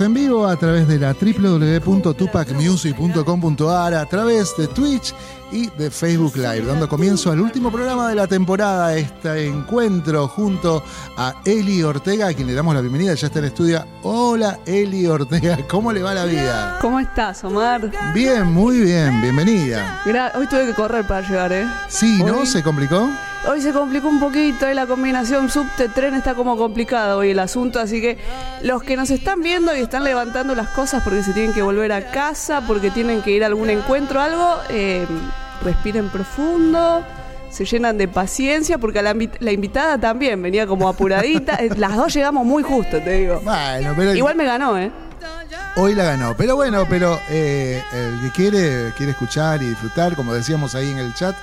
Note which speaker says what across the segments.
Speaker 1: Estamos en vivo a través de la www.tupacmusic.com.ar, a través de Twitch y de Facebook Live, dando comienzo al último programa de la temporada, este encuentro junto a Eli Ortega, a quien le damos la bienvenida, ya está en estudio. Hola Eli Ortega, ¿cómo le va la vida?
Speaker 2: ¿Cómo estás, Omar?
Speaker 1: Bien, muy bien, bienvenida.
Speaker 2: Hoy tuve que correr para llegar, ¿eh?
Speaker 1: Sí, ¿no? ¿Se complicó?
Speaker 2: Hoy se complicó un poquito y la combinación subte-tren está como complicada hoy el asunto, así que los que nos están viendo y están levantando las cosas porque se tienen que volver a casa, porque tienen que ir a algún encuentro, algo, eh, respiren profundo, se llenan de paciencia, porque la, invitada también venía como apuradita. Eh, las dos llegamos muy justo, te digo.
Speaker 1: Bueno, pero
Speaker 2: Igual me ganó, ¿eh?
Speaker 1: Hoy la ganó. Pero bueno, pero eh, el que quiere, quiere escuchar y disfrutar, como decíamos ahí en el chat,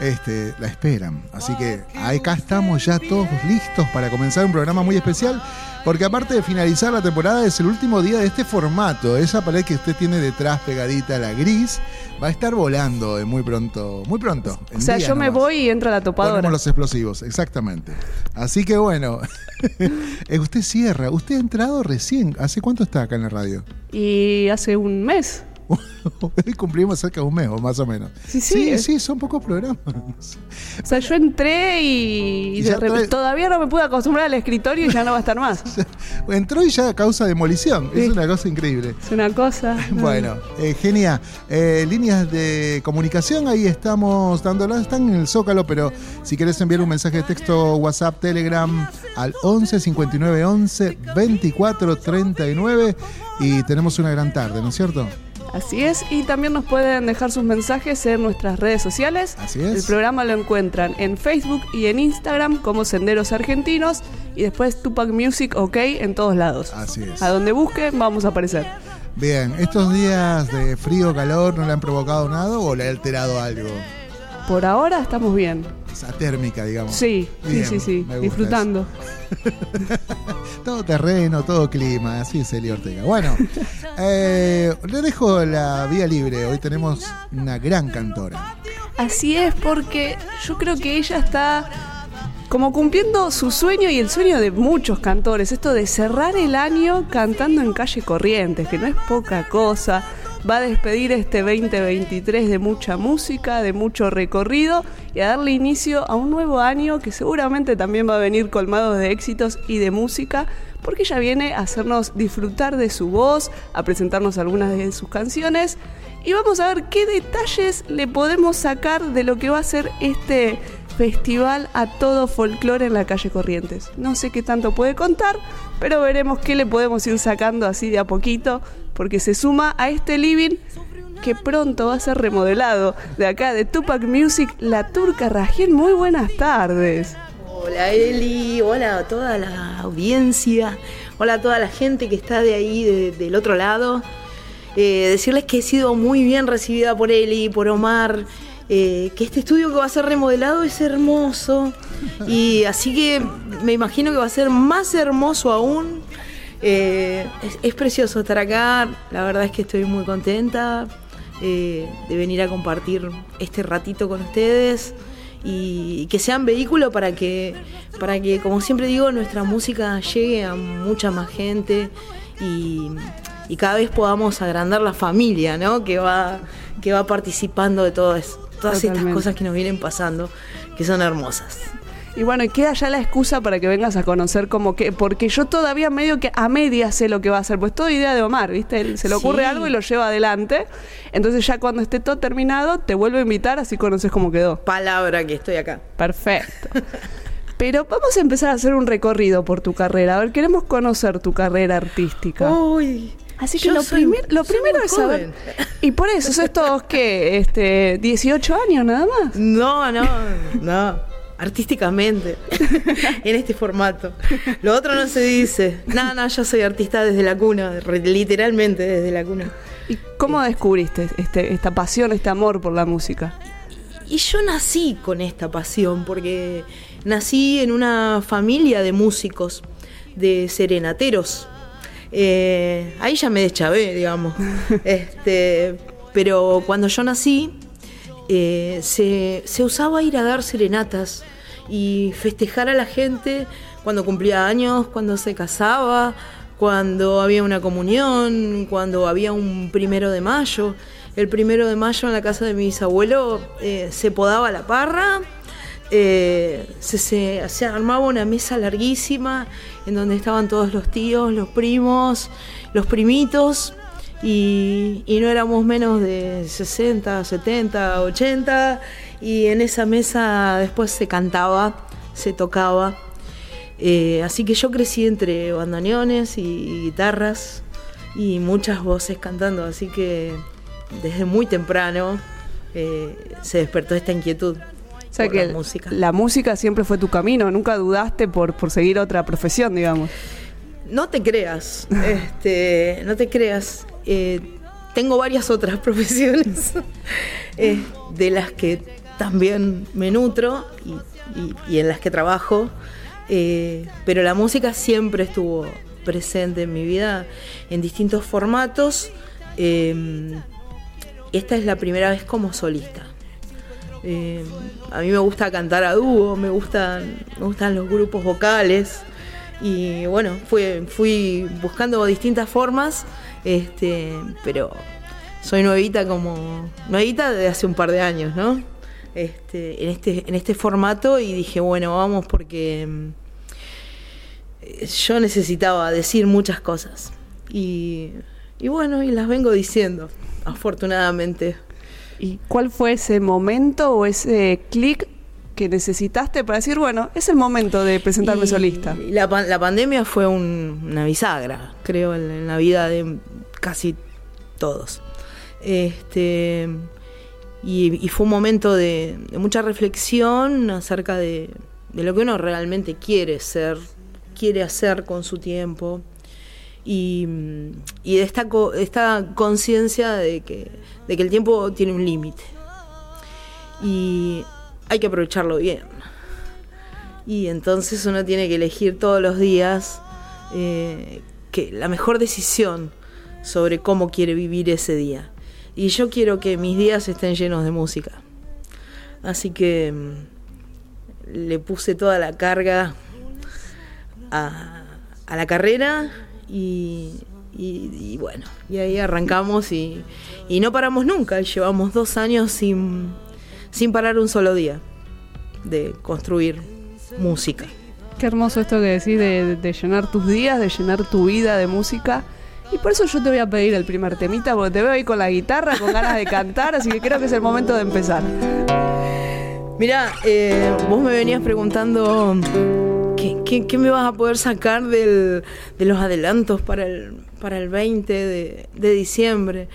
Speaker 1: este, la esperan. Así que acá estamos ya todos listos para comenzar un programa muy especial. Porque aparte de finalizar la temporada, es el último día de este formato. Esa pared que usted tiene detrás pegadita, la gris, va a estar volando muy pronto. Muy pronto.
Speaker 2: O sea, yo me voy y entra la topadora.
Speaker 1: Ponemos los explosivos, exactamente. Así que bueno, eh, usted cierra. Usted ha entrado recién. ¿Hace cuánto está acá en la radio?
Speaker 2: Y hace un mes.
Speaker 1: Hoy cumplimos cerca de un mes, o más o menos. Sí, sí, sí, son pocos programas.
Speaker 2: O sea, yo entré y, todavía no me pude acostumbrar al escritorio y ya no va a estar más.
Speaker 1: Entró y ya causa demolición. Es una cosa increíble.
Speaker 2: Es una cosa.
Speaker 1: Bueno, eh, genial. Eh, líneas de comunicación, ahí estamos dándolas. Están en el Zócalo, pero si quieres enviar un mensaje de texto, WhatsApp, Telegram al 11 59 11 24 39 y tenemos una gran tarde, ¿no es cierto?
Speaker 2: Así es, y también nos pueden dejar sus mensajes en nuestras redes sociales.
Speaker 1: Así es.
Speaker 2: El programa lo encuentran en Facebook y en Instagram como Senderos Argentinos y después Tupac Music OK en todos lados.
Speaker 1: Así es.
Speaker 2: A donde busquen vamos a aparecer.
Speaker 1: Bien, ¿estos días de frío calor no le han provocado nada o le ha alterado algo?
Speaker 2: Por ahora estamos bien.
Speaker 1: Esa térmica, digamos.
Speaker 2: Sí, sí, sí, sí. Disfrutando.
Speaker 1: todo terreno, todo clima, así es Eli Ortega. Bueno, eh, le dejo la vía libre. Hoy tenemos una gran cantora.
Speaker 2: Así es, porque yo creo que ella está como cumpliendo su sueño y el sueño de muchos cantores, esto de cerrar el año cantando en calle Corrientes, que no es poca cosa va a despedir este 2023 de mucha música, de mucho recorrido y a darle inicio a un nuevo año que seguramente también va a venir colmado de éxitos y de música, porque ella viene a hacernos disfrutar de su voz, a presentarnos algunas de sus canciones y vamos a ver qué detalles le podemos sacar de lo que va a ser este festival a todo folclore en la calle Corrientes. No sé qué tanto puede contar, pero veremos qué le podemos ir sacando así de a poquito, porque se suma a este living que pronto va a ser remodelado. De acá, de Tupac Music, La Turca Rajén. Muy buenas tardes.
Speaker 3: Hola Eli, hola a toda la audiencia, hola a toda la gente que está de ahí, del otro lado. Eh, decirles que he sido muy bien recibida por Eli, por Omar. Eh, que este estudio que va a ser remodelado es hermoso y así que me imagino que va a ser más hermoso aún. Eh, es, precioso estar acá, la verdad es que estoy muy contenta eh, de venir a compartir este ratito con ustedes y, que sean vehículo para que, para que, como siempre digo, nuestra música llegue a mucha más gente y, cada vez podamos agrandar la familia, ¿no? Que va, que va participando de todo eso todas estas cosas que nos vienen pasando, que son hermosas.
Speaker 2: Y bueno, y queda ya la excusa para que vengas a conocer como que, porque yo todavía medio que a media sé lo que va a hacer, pues toda idea de Omar, ¿viste? se le ocurre algo y lo lleva adelante. Entonces ya cuando esté todo terminado, te vuelvo a invitar, así conoces cómo quedó.
Speaker 3: Palabra que estoy acá.
Speaker 2: Perfecto. Pero vamos a empezar a hacer un recorrido por tu carrera. A ver, queremos conocer tu carrera artística.
Speaker 3: Uy,
Speaker 2: Así que lo, lo primero es saber. Y por eso, ¿sos todos qué? Este, ¿18 años nada más?
Speaker 3: No, no, no. Artísticamente. en este formato. Lo otro no se dice. No, no, yo soy artista desde la cuna, literalmente desde la cuna.
Speaker 2: ¿Y cómo descubriste este, esta pasión, este amor por la música?
Speaker 3: Y yo nací con esta pasión, porque nací en una familia de músicos, de serenateros eh, ahí ya me deschavé, digamos. este, pero cuando yo nací, eh, se, usaba ir a dar serenatas y festejar a la gente cuando cumplía años, cuando se casaba, cuando había una comunión, cuando había un primero de mayo. El primero de mayo en la casa de mi bisabuelo eh, se podaba la parra, eh, se, se, armaba una mesa larguísima en donde estaban todos los tíos, los primos, los primitos, y, no éramos menos de 60, 70, 80, y en esa mesa después se cantaba, se tocaba. Eh, así que yo crecí entre bandoneones y guitarras y muchas voces cantando, así que desde muy temprano eh, se despertó esta inquietud.
Speaker 2: O sea que
Speaker 3: la música.
Speaker 2: la música siempre fue tu camino, nunca dudaste por, por seguir otra profesión, digamos.
Speaker 3: No te creas, este, no te creas. Eh, tengo varias otras profesiones eh, de las que también me nutro y, y, y en las que trabajo, eh, pero la música siempre estuvo presente en mi vida en distintos formatos. Esta es la primera vez como solista. Eh, a mí me gusta cantar a dúo, me gustan, me gustan los grupos vocales y bueno, fui, fui buscando distintas formas, este, pero soy nuevita como nuevita desde hace un par de años, ¿no? Este, en este, en este formato y dije, bueno, vamos porque mm, yo necesitaba decir muchas cosas. Y, y bueno, y las vengo diciendo, afortunadamente.
Speaker 2: ¿Y cuál fue ese momento o ese clic que necesitaste para decir, bueno, es el momento de presentarme
Speaker 3: Y
Speaker 2: solista?
Speaker 3: La, la pandemia fue un- una bisagra, creo, en, en la vida de casi todos. Este, y, y fue un momento de, de mucha reflexión acerca de, de lo que uno realmente quiere ser, quiere hacer con su tiempo. Y, y esta, co- esta conciencia de que, de que el tiempo tiene un límite. Y hay que aprovecharlo bien. Y entonces uno tiene que elegir todos los días eh, que la mejor decisión sobre cómo quiere vivir ese día. Y yo quiero que mis días estén llenos de música. Así que mm, le puse toda la carga a, a la carrera y, y- y bueno, y ahí arrancamos y, y no paramos nunca. Llevamos dos años sin, sin parar un solo día de construir música.
Speaker 2: Qué hermoso esto que decís de, de llenar tus días, de llenar tu vida de música. Y por eso yo te voy a pedir el primer temita, porque te veo ahí con la guitarra, con ganas de cantar, así que creo que es el momento de empezar.
Speaker 3: Mira, eh, vos me venías preguntando qué, me vas a poder sacar del- de los adelantos para el, para el 20 de, diciembre.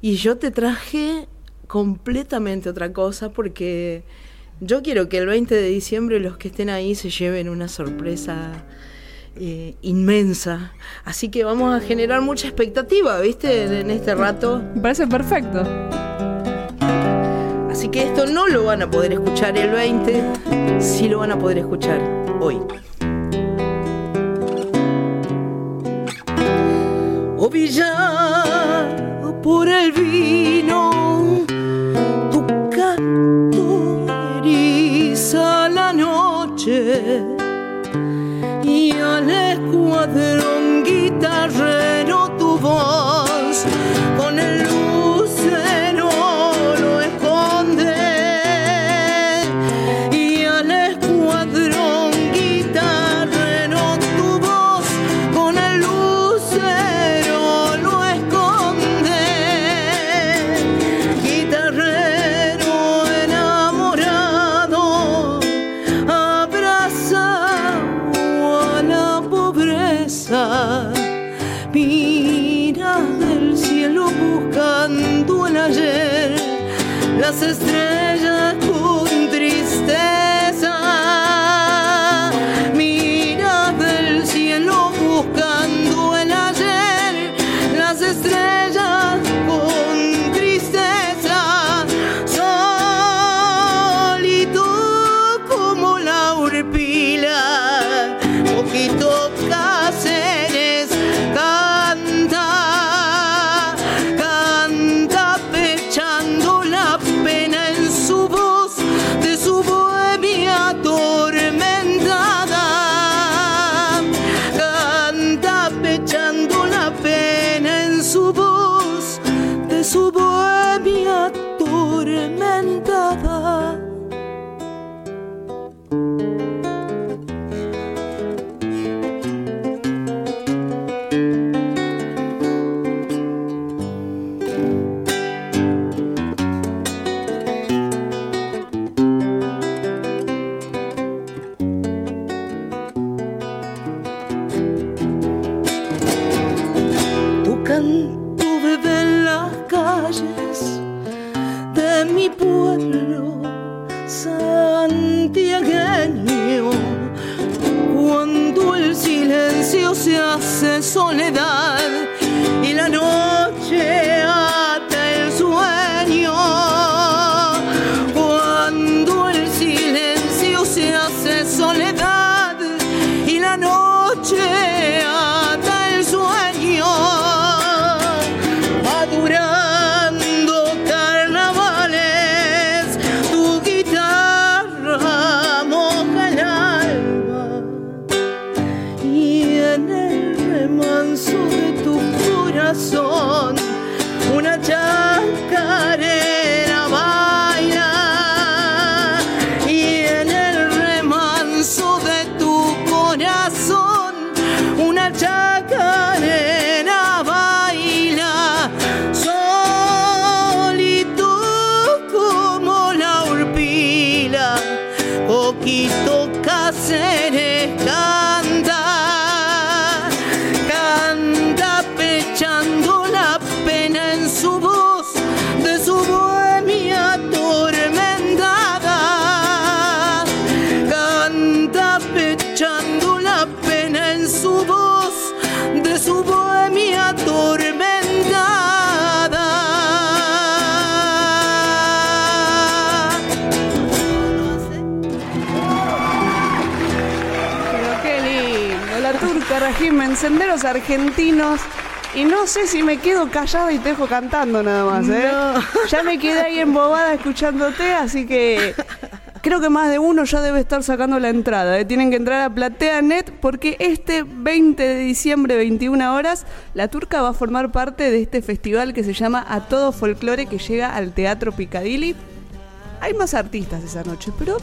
Speaker 3: Y yo te traje completamente otra cosa porque yo quiero que el 20 de diciembre los que estén ahí se lleven una sorpresa eh, inmensa. Así que vamos a generar mucha expectativa, ¿viste? En este rato.
Speaker 2: Me parece perfecto.
Speaker 3: Así que esto no lo van a poder escuchar el 20, sí lo van a poder escuchar hoy. Ovillado por el La
Speaker 2: turca régimen, senderos argentinos. Y no sé si me quedo callada y te dejo cantando nada más, ¿eh?
Speaker 3: No.
Speaker 2: Ya me quedé ahí embobada escuchándote, así que creo que más de uno ya debe estar sacando la entrada. ¿eh? Tienen que entrar a PlateaNet porque este 20 de diciembre, 21 horas, la turca va a formar parte de este festival que se llama A Todo Folclore que llega al Teatro Picadilly. Hay más artistas esa noche, pero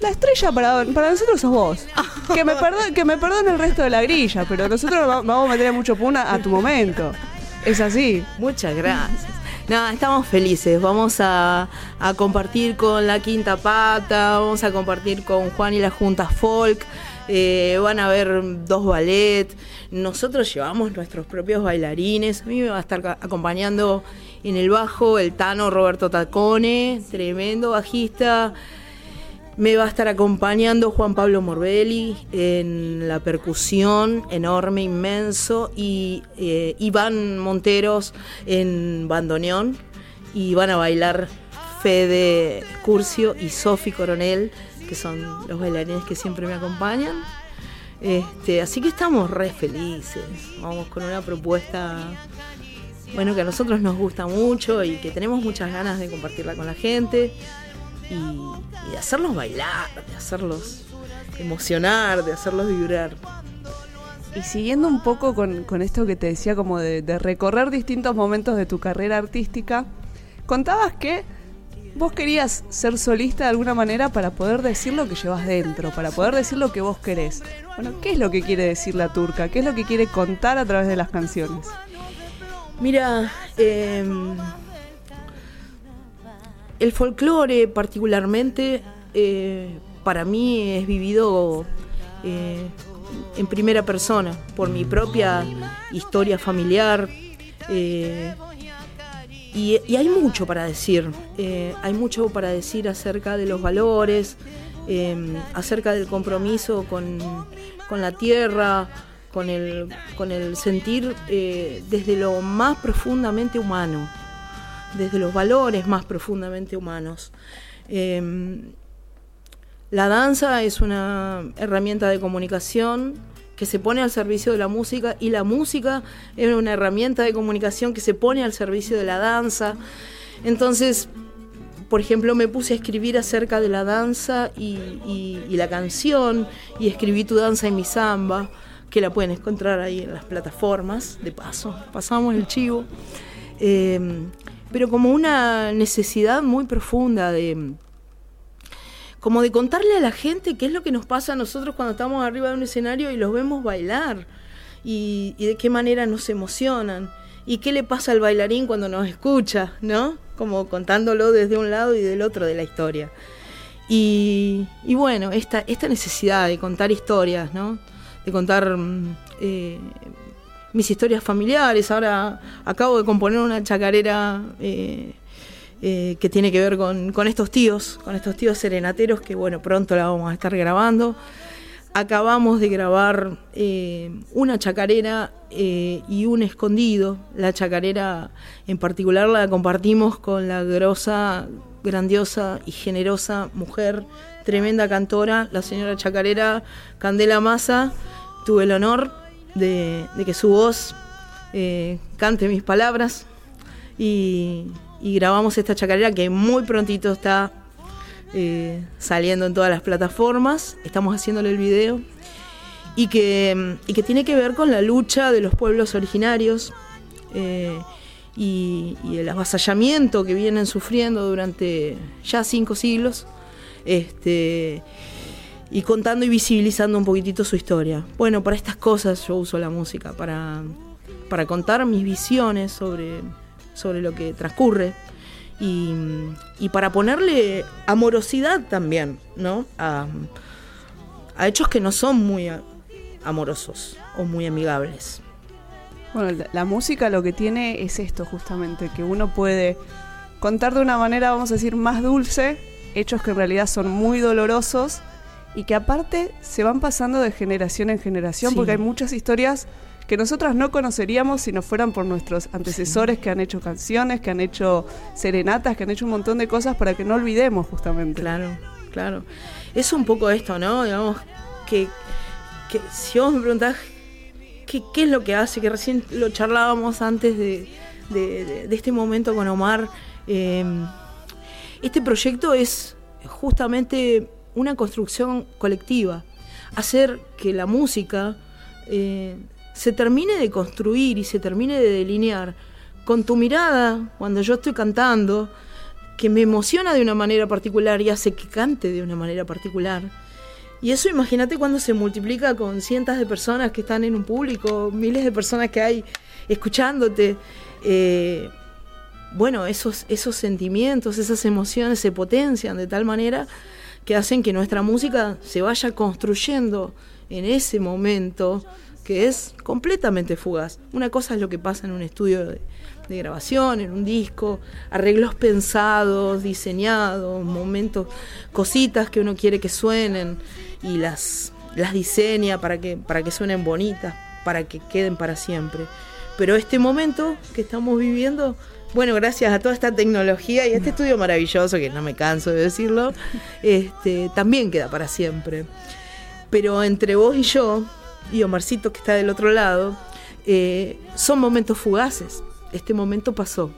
Speaker 2: la estrella para, para nosotros sos vos. Que me, perdone, que me perdone el resto de la grilla, pero nosotros va- vamos a meter mucho puna a tu momento. Es así.
Speaker 3: Muchas gracias. Nada, estamos felices. Vamos a, a compartir con la Quinta Pata, vamos a compartir con Juan y la Junta Folk. eh, van a haber dos ballet. Nosotros llevamos nuestros propios bailarines. A mí me va a estar acompañando en el bajo el Tano Roberto Tacone, tremendo bajista. Me va a estar acompañando Juan Pablo Morbelli en la percusión, enorme, inmenso, y eh, Iván Monteros en bandoneón. Y van a bailar Fede Curcio y Sofi Coronel, que son los bailarines que siempre me acompañan. Este, así que estamos re felices. Vamos con una propuesta bueno, que a nosotros nos gusta mucho y que tenemos muchas ganas de compartirla con la gente y, y de hacerlos bailar, de hacerlos emocionar, de hacerlos vibrar.
Speaker 2: Y siguiendo un poco con, con esto que te decía, como de, de recorrer distintos momentos de tu carrera artística, contabas que vos querías ser solista de alguna manera para poder decir lo que llevas dentro, para poder decir lo que vos querés. Bueno, ¿qué es lo que quiere decir la turca? ¿Qué es lo que quiere contar a través de las canciones?
Speaker 3: Mira, eh, el folclore particularmente eh, para mí es vivido eh, en primera persona, por mi propia historia familiar. eh, y, y hay mucho para decir, hay mucho para decir acerca de los valores, acerca del compromiso con, con la tierra, con el, con el sentir desde lo más profundamente humano, desde los valores más profundamente humanos. Eh, la danza es una herramienta de comunicación que se pone al servicio de la música y la música es una herramienta de comunicación que se pone al servicio de la danza. Entonces, por ejemplo, me puse a escribir acerca de la danza y, y- y la canción y escribí Tu danza y mi samba, que la pueden encontrar ahí en las plataformas, de paso, pasamos el chivo. Eh, pero como una necesidad muy profunda de como de contarle a la gente qué es lo que nos pasa a nosotros cuando estamos arriba de un escenario y los vemos bailar y, y de qué manera nos emocionan y qué le pasa al bailarín cuando nos escucha, ¿no? Como contándolo desde un lado y del otro de la historia. Y, y bueno, esta, esta necesidad de contar historias, ¿no? De contar mm, eh, mis historias familiares. Ahora acabo de componer una chacarera eh, eh, que tiene que ver con, estos tíos, con estos tíos serenateros que bueno, pronto la vamos a estar grabando. Acabamos de grabar eh, una chacarera y un escondido. La chacarera en particular la compartimos con la grosa, grandiosa y generosa mujer, tremenda cantora, la señora chacarera Candela Massa. Tuve el honor de, que su voz cante mis palabras y, grabamos esta chacarera que muy prontito está eh, saliendo en todas las plataformas. Estamos haciéndole el video. Y que, que tiene que ver con la lucha de los pueblos originarios eh, y, el avasallamiento que vienen sufriendo durante ya cinco siglos. Este, y contando y visibilizando un poquitito su historia. Bueno, para estas cosas yo uso la música, para, para contar mis visiones sobre sobre lo que transcurre y, para ponerle amorosidad también, ¿no? A, hechos que no son muy amorosos o muy amigables.
Speaker 2: Bueno, la música lo que tiene es esto justamente, que uno puede contar de una manera, vamos a decir, más dulce, hechos que en realidad son muy dolorosos y que aparte se van pasando de generación en generación, porque hay muchas historias que nosotras no conoceríamos si no fueran por nuestros antecesores que han hecho canciones, que han hecho serenatas, que han hecho un montón de cosas para que no olvidemos justamente.
Speaker 3: Claro, claro. Es un poco esto, ¿no? Digamos, que, si vos me preguntás qué, es lo que hace, que recién lo charlábamos antes de, este momento con Omar, em, este proyecto es justamente una construcción colectiva, hacer que la música eh, se termine de construir y se termine de delinear con tu mirada cuando yo estoy cantando, que me emociona de una manera particular y hace que cante de una manera particular. Y eso imagínate cuando se multiplica con cientos de personas que están en un público, miles de personas que hay escuchándote. Eh, bueno, esos, esos sentimientos, esas emociones se potencian de tal manera que hacen que nuestra música se vaya construyendo en ese momento que es completamente fugaz. Una cosa es lo que pasa en un estudio de, grabación, en un disco, arreglos pensados, diseñados, momentos, cositas que uno quiere que suenen y las, las diseña para que, para que suenen bonitas, para que queden para siempre. Pero este momento que estamos viviendo, bueno, gracias a toda esta tecnología y a este estudio maravilloso, que no me canso de decirlo, este, también queda para siempre. Pero entre vos y yo, y Omarcito que está del otro lado, eh, son momentos fugaces. Este momento pasó.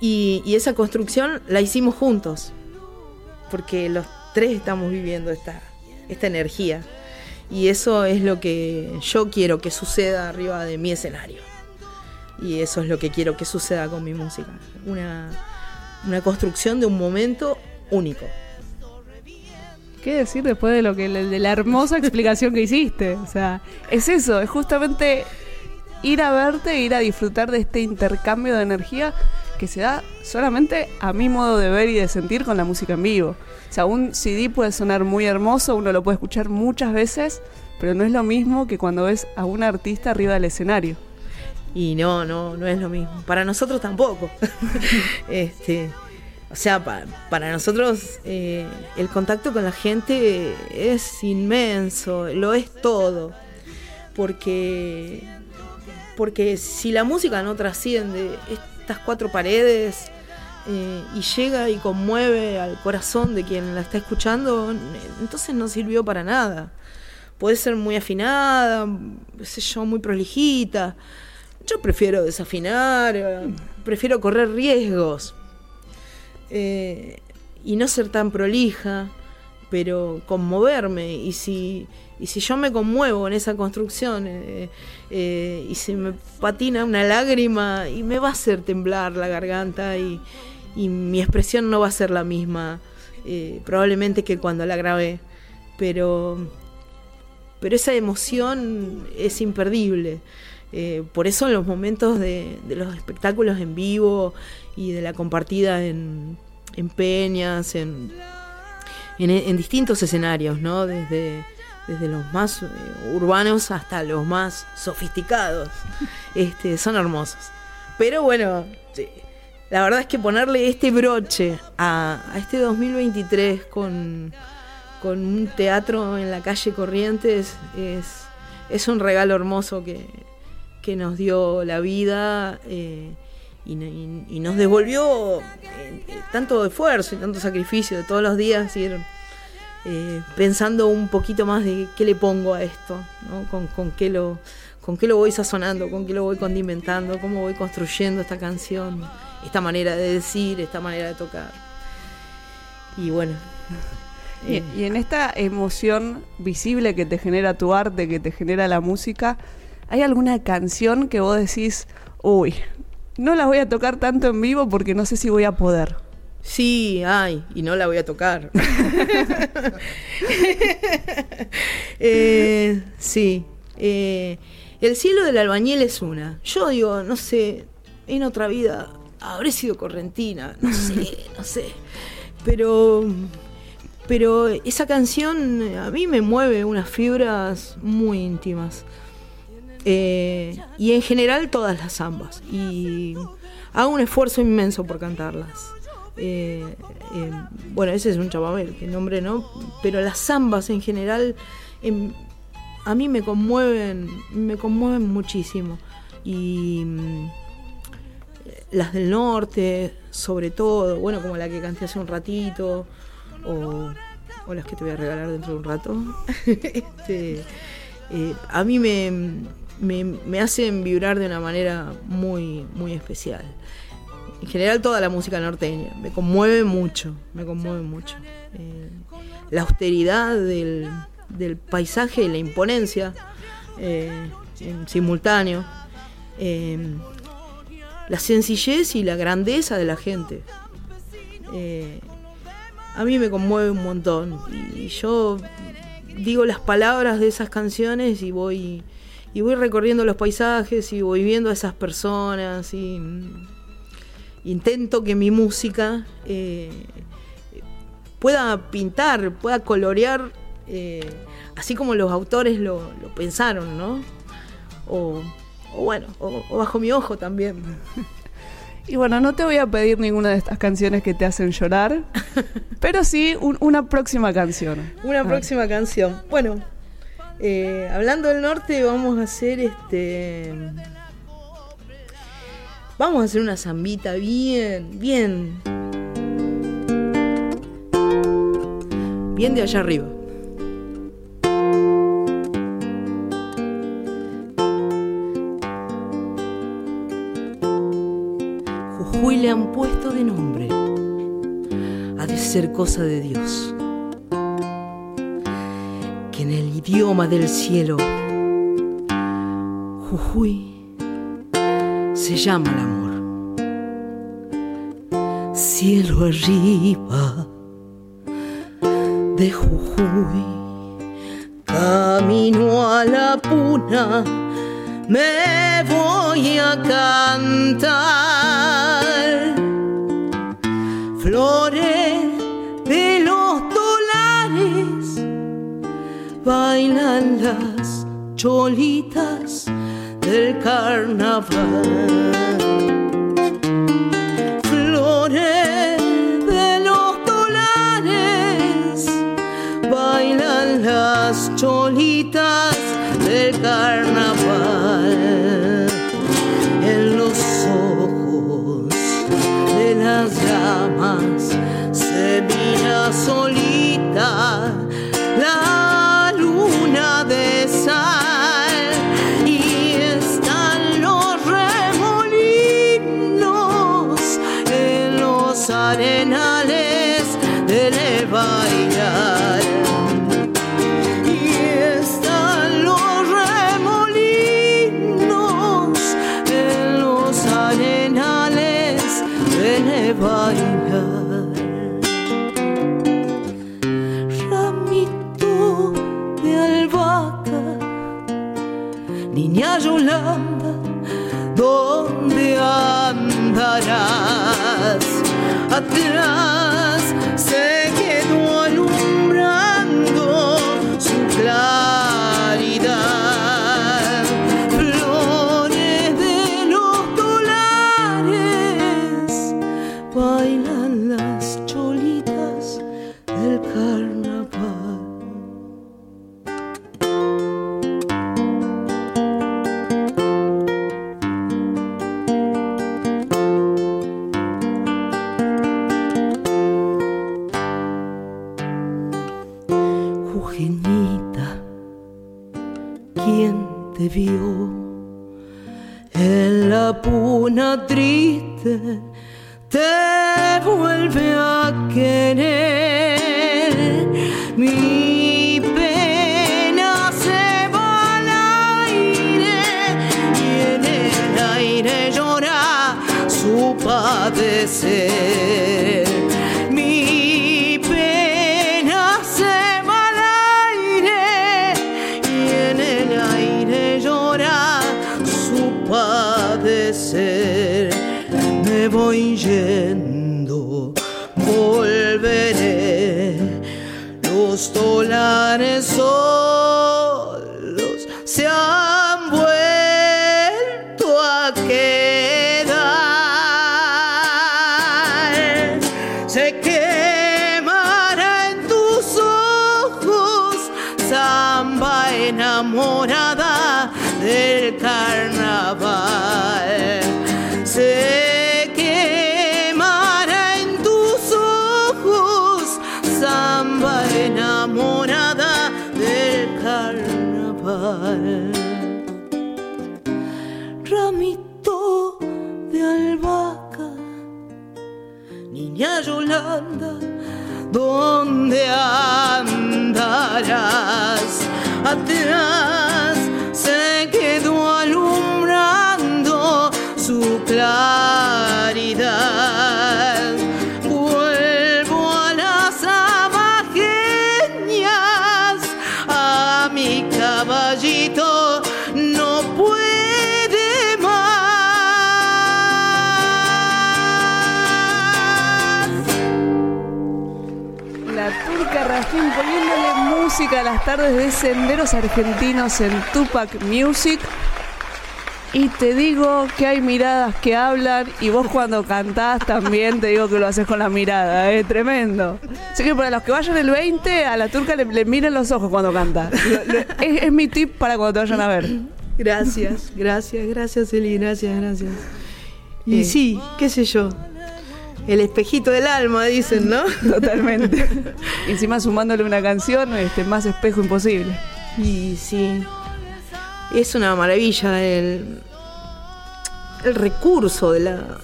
Speaker 3: Y, esa construcción la hicimos juntos, porque los tres estamos viviendo esta, esta energía. Y eso es lo que yo quiero que suceda arriba de mi escenario. Y eso es lo que quiero que suceda con mi música. Una, una construcción de un momento único.
Speaker 2: ¿Qué decir después de lo que la hermosa explicación que hiciste? O sea, es eso, es justamente ir a verte, ir a disfrutar de este intercambio de energía que se da solamente a mi modo de ver y de sentir con la música en vivo. O sea, un CD puede sonar muy hermoso, uno lo puede escuchar muchas veces, pero no es lo mismo que cuando ves a un artista arriba del escenario.
Speaker 3: Y no, no, no es lo mismo. Para nosotros tampoco. este, o sea, para nosotros eh, el contacto con la gente es inmenso, lo es todo. Porque, porque si la música no trasciende estas cuatro paredes eh, y llega y conmueve al corazón de quien la está escuchando, entonces no sirvió para nada. Puede ser muy afinada, sé yo, muy prolijita. Yo prefiero desafinar, eh, prefiero correr riesgos eh, y no ser tan prolija, pero conmoverme. Y si, y si yo me conmuevo en esa construcción eh, eh, y se me patina una lágrima y me va a hacer temblar la garganta y, mi expresión no va a ser la misma, probablemente que cuando la grabé. Pero, pero esa emoción es imperdible. Por eso en los momentos de, de, los espectáculos en vivo y de la compartida en, peñas, en, en, distintos escenarios, ¿no? Desde, desde los más eh, urbanos hasta los más sofisticados. Este, son hermosos. Pero bueno, la verdad es que ponerle este broche a, a este 2023 con, con, un teatro en la calle Corrientes es, es un regalo hermoso que, que nos dio la vida eh, y, nos devolvió eh, tanto esfuerzo y tanto sacrificio de todos los días ir eh, pensando un poquito más de qué le pongo a esto, ¿no? con, con qué lo con qué lo voy sazonando, con qué lo voy condimentando, cómo voy construyendo esta canción esta manera de decir, esta manera de tocar. Y bueno.
Speaker 2: Y, en esta emoción visible que te genera tu arte, que te genera la música, ¿hay alguna canción que vos decís, uy, no la voy a tocar tanto en vivo porque no sé si voy a poder?
Speaker 3: Sí, hay, y no la voy a tocar. Eh, sí. Eh, el cielo del albañil es una. Yo digo, no sé, en otra vida habré sido correntina, no sé, no sé. Pero, pero esa canción a mí me mueve unas fibras muy íntimas. Eh, y en general todas las zambas. Y hago un esfuerzo inmenso por cantarlas. Eh, eh, bueno, ese es un chababel, que nombre no, pero las zambas en general em, a mí me conmueven, me conmueven muchísimo. Y las del norte, sobre todo, bueno, como la que canté hace un ratito, o, las que te voy a regalar dentro de un rato, este, a mí me, me, hacen vibrar de una manera muy, muy especial. En general toda la música norteña, me conmueve mucho, me conmueve mucho. Eh, la austeridad del, del, paisaje y la imponencia eh, en simultáneo la sencillez y la grandeza de la gente. Eh, a mí me conmueve un montón. Y yo digo las palabras de esas canciones y voy y voy recorriendo los paisajes y voy viendo a esas personas y intento que mi música eh, pueda pintar, pueda colorear eh, así como los autores lo, pensaron, ¿no? O, o bueno, o, bajo mi ojo también.
Speaker 2: Y bueno, no te voy a pedir ninguna de estas canciones que te hacen llorar, pero sí una próxima canción.
Speaker 3: Una próxima canción. Bueno, eh, hablando del norte, vamos a hacer este. Vamos a hacer una zambita bien, bien. Bien de allá arriba. le han puesto de nombre. Ha de ser cosa de Dios. Que en el idioma del cielo, Jujuy se llama el amor. Cielo arriba de Jujuy, camino a la puna, me voy a cantar bailan las cholitas del carnaval. Flores de los dólares bailan las cholitas del carnaval. En los ojos de las se mira solita en
Speaker 2: música a las tardes de senderos argentinos en Tupac Music. Y te digo que hay miradas que hablan y vos cuando cantás también te digo que lo haces con la mirada, es tremendo. Así que para los que vayan el 20, a la turca le, le miren los ojos cuando canta. Lo- lo- es, es mi tip para cuando te vayan a ver.
Speaker 3: Gracias, gracias, gracias Eli, gracias, gracias. Y
Speaker 2: Eh.
Speaker 3: sí, qué sé yo. El espejito del alma, dicen, ¿no?
Speaker 2: Totalmente. Y encima sumándole una canción, este, más espejo imposible.
Speaker 3: Y sí, es una maravilla el, el recurso de la,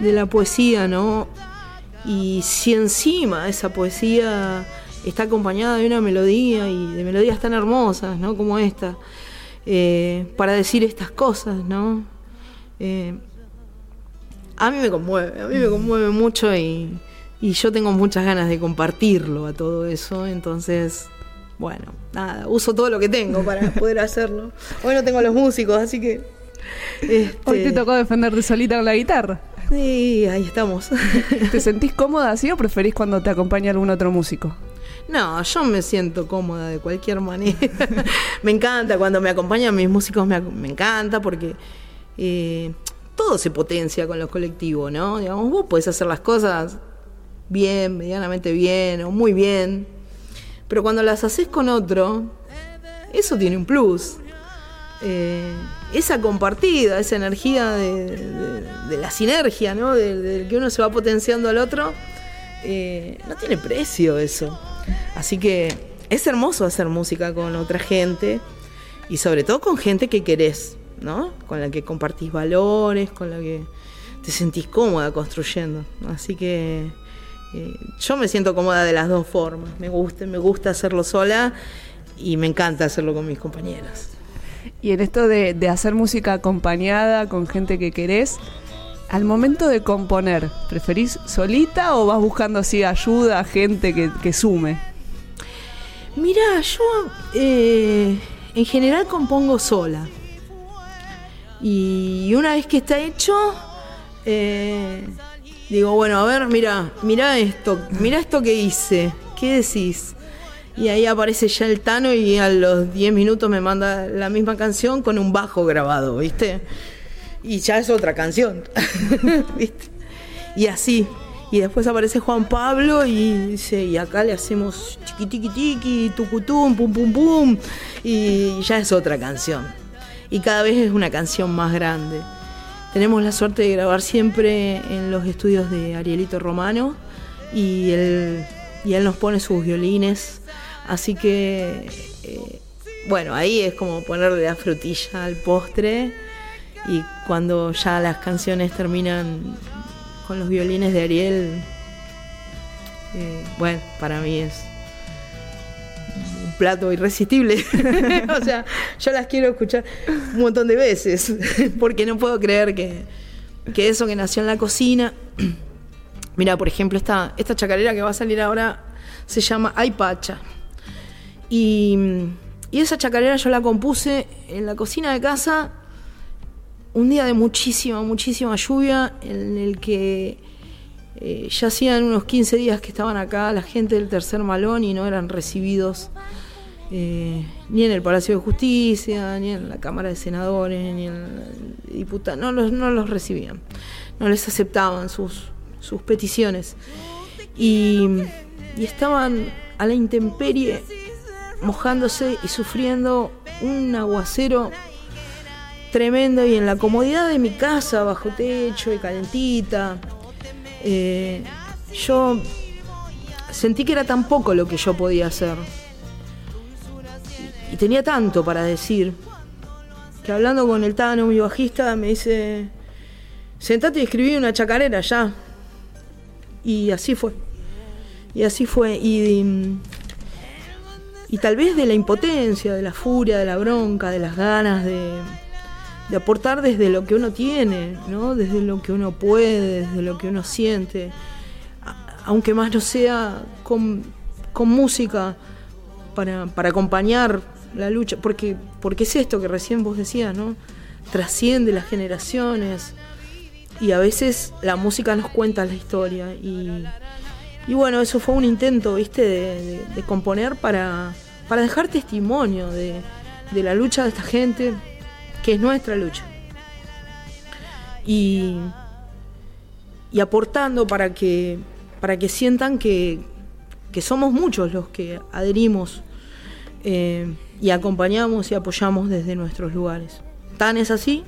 Speaker 3: de la poesía, ¿no? Y si encima esa poesía está acompañada de una melodía y de melodías tan hermosas, ¿no? Como esta, eh, para decir estas cosas, ¿no? Eh, a mí me conmueve, a mí me conmueve mucho y, y yo tengo muchas ganas de compartirlo a todo eso, entonces, bueno, nada, uso todo lo que tengo para poder hacerlo. Hoy no tengo los músicos, así que... este,
Speaker 2: Hoy te tocó defenderte solita con la guitarra.
Speaker 3: Sí, ahí estamos.
Speaker 2: ¿Te sentís cómoda así o preferís cuando te acompaña algún otro músico?
Speaker 3: No, yo me siento cómoda de cualquier manera. me encanta cuando me acompañan mis músicos, me, me encanta porque eh, todo se potencia con los colectivos, ¿no? Digamos, vos podés hacer las cosas bien, medianamente bien o muy bien, pero cuando las haces con otro, eso tiene un plus. Eh, esa compartida, esa energía de, la sinergia, ¿no? Del del que uno se va potenciando al otro, eh, no tiene precio eso. Así que es hermoso hacer música con otra gente y sobre todo con gente que querés, ¿no? Con la que compartís valores, con la que te sentís cómoda construyendo. Así que eh, yo me siento cómoda de las dos formas. Me gusta, me gusta hacerlo sola y me encanta hacerlo con mis compañeras.
Speaker 2: Y en esto de, de hacer música acompañada con gente que querés, al momento de componer, ¿preferís solita o vas buscando así ayuda, gente que, que sume?
Speaker 3: Mira, yo eh, en general compongo sola. Y una vez que está hecho, eh, digo, bueno, a ver, mira, mira esto, mira esto que hice, ¿qué decís? Y ahí aparece ya el Tano y a los 10 minutos me manda la misma canción con un bajo grabado, ¿viste? Y ya es otra canción, ¿viste? Y así. Y después aparece Juan Pablo y dice, y acá le hacemos chiquitiquitiqui, tucutum, pum pum pum, y ya es otra canción. Y cada vez es una canción más grande. Tenemos la suerte de grabar siempre en los estudios de Arielito Romano y él, nos pone sus violines. Así que, eh, bueno, ahí es como ponerle la frutilla al postre y cuando ya las canciones terminan con los violines de Ariel, eh, bueno, para mí es plato irresistible. o sea, yo las quiero escuchar un montón de veces, porque no puedo creer que, que eso que nació en la cocina. Mira, por ejemplo, esta, esta chacarera que va a salir ahora se llama Ay Pacha. Y, y esa chacarera yo la compuse en la cocina de casa un día de muchísima, muchísima lluvia en el que eh, ya hacían unos 15 días que estaban acá la gente del tercer malón y no eran recibidos eh, ni en el Palacio de Justicia, ni en la Cámara de Senadores, ni en el diputado, no los, no los recibían, no les aceptaban sus, sus peticiones. Y, y estaban a la intemperie, mojándose y sufriendo un aguacero tremendo y en la comodidad de mi casa, bajo techo y calentita, eh, yo sentí que era tan poco lo que yo podía hacer. Y tenía tanto para decir, que hablando con el Tano, mi bajista, me dice, sentate y escribí una chacarera ya. Y así fue. Y así fue. Y, y tal vez de la impotencia, de la furia, de la bronca, de las ganas de de aportar desde lo que uno tiene, ¿no? desde lo que uno puede, desde lo que uno siente, aunque más no sea con, música para, acompañar la lucha, porque, porque es esto que recién vos decías, ¿no? trasciende las generaciones y a veces la música nos cuenta la historia y, bueno, eso fue un intento, viste, de, componer para, para dejar testimonio de, de la lucha de esta gente que es nuestra lucha. Y, y aportando para que, para que sientan que, que somos muchos los que adherimos eh, y acompañamos y apoyamos desde nuestros lugares. Tan es así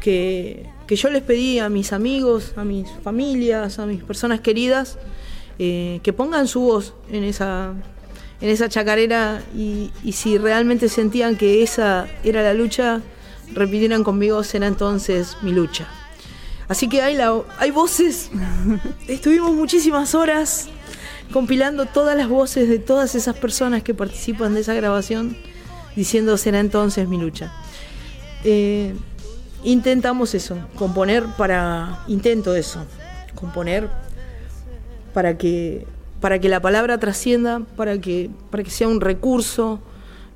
Speaker 3: que, que, yo les pedí a mis amigos, a mis familias, a mis personas queridas, eh, que pongan su voz en esa, en esa chacarera y, y si realmente sentían que esa era la lucha, repitieran conmigo será entonces mi lucha. Así que hay, la, hay voces. Estuvimos muchísimas horas compilando todas las voces de todas esas personas que participan de esa grabación, diciendo será entonces mi lucha. Eh, intentamos eso, componer para. Intento eso, componer para que, para que la palabra trascienda, para que, para que sea un recurso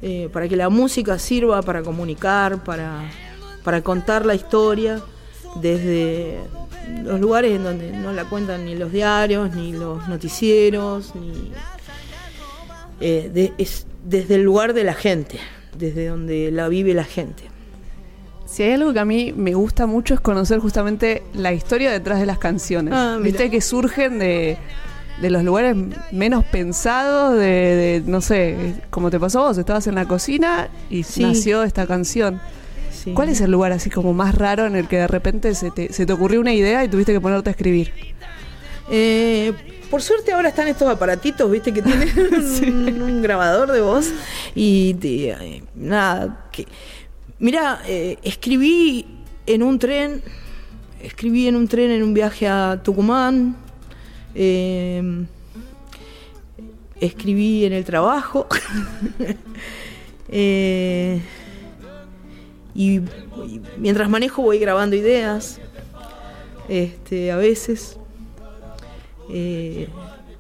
Speaker 3: eh, para que la música sirva para comunicar, para, para contar la historia desde los lugares en donde no la cuentan ni los diarios, ni los noticieros, ni eh, es desde el lugar de la gente, desde donde la vive la gente.
Speaker 2: Si hay algo que a mí me gusta mucho es conocer justamente la historia detrás de las canciones. Ah, Viste que surgen de de los lugares menos pensados, de, no sé, como te pasó vos, estabas en la cocina y nació esta canción. ¿Cuál es el lugar así como más raro en el que de repente se te, se te ocurrió una idea y tuviste que ponerte a escribir?
Speaker 3: Eh, por suerte ahora están estos aparatitos, viste, que tienen un, grabador de voz y eh, nada, que... Mira, eh, escribí en un tren, escribí en un tren en un viaje a Tucumán, Em, escribí en el trabajo. Eh, y, mientras manejo voy grabando ideas. Este, a veces. Eh,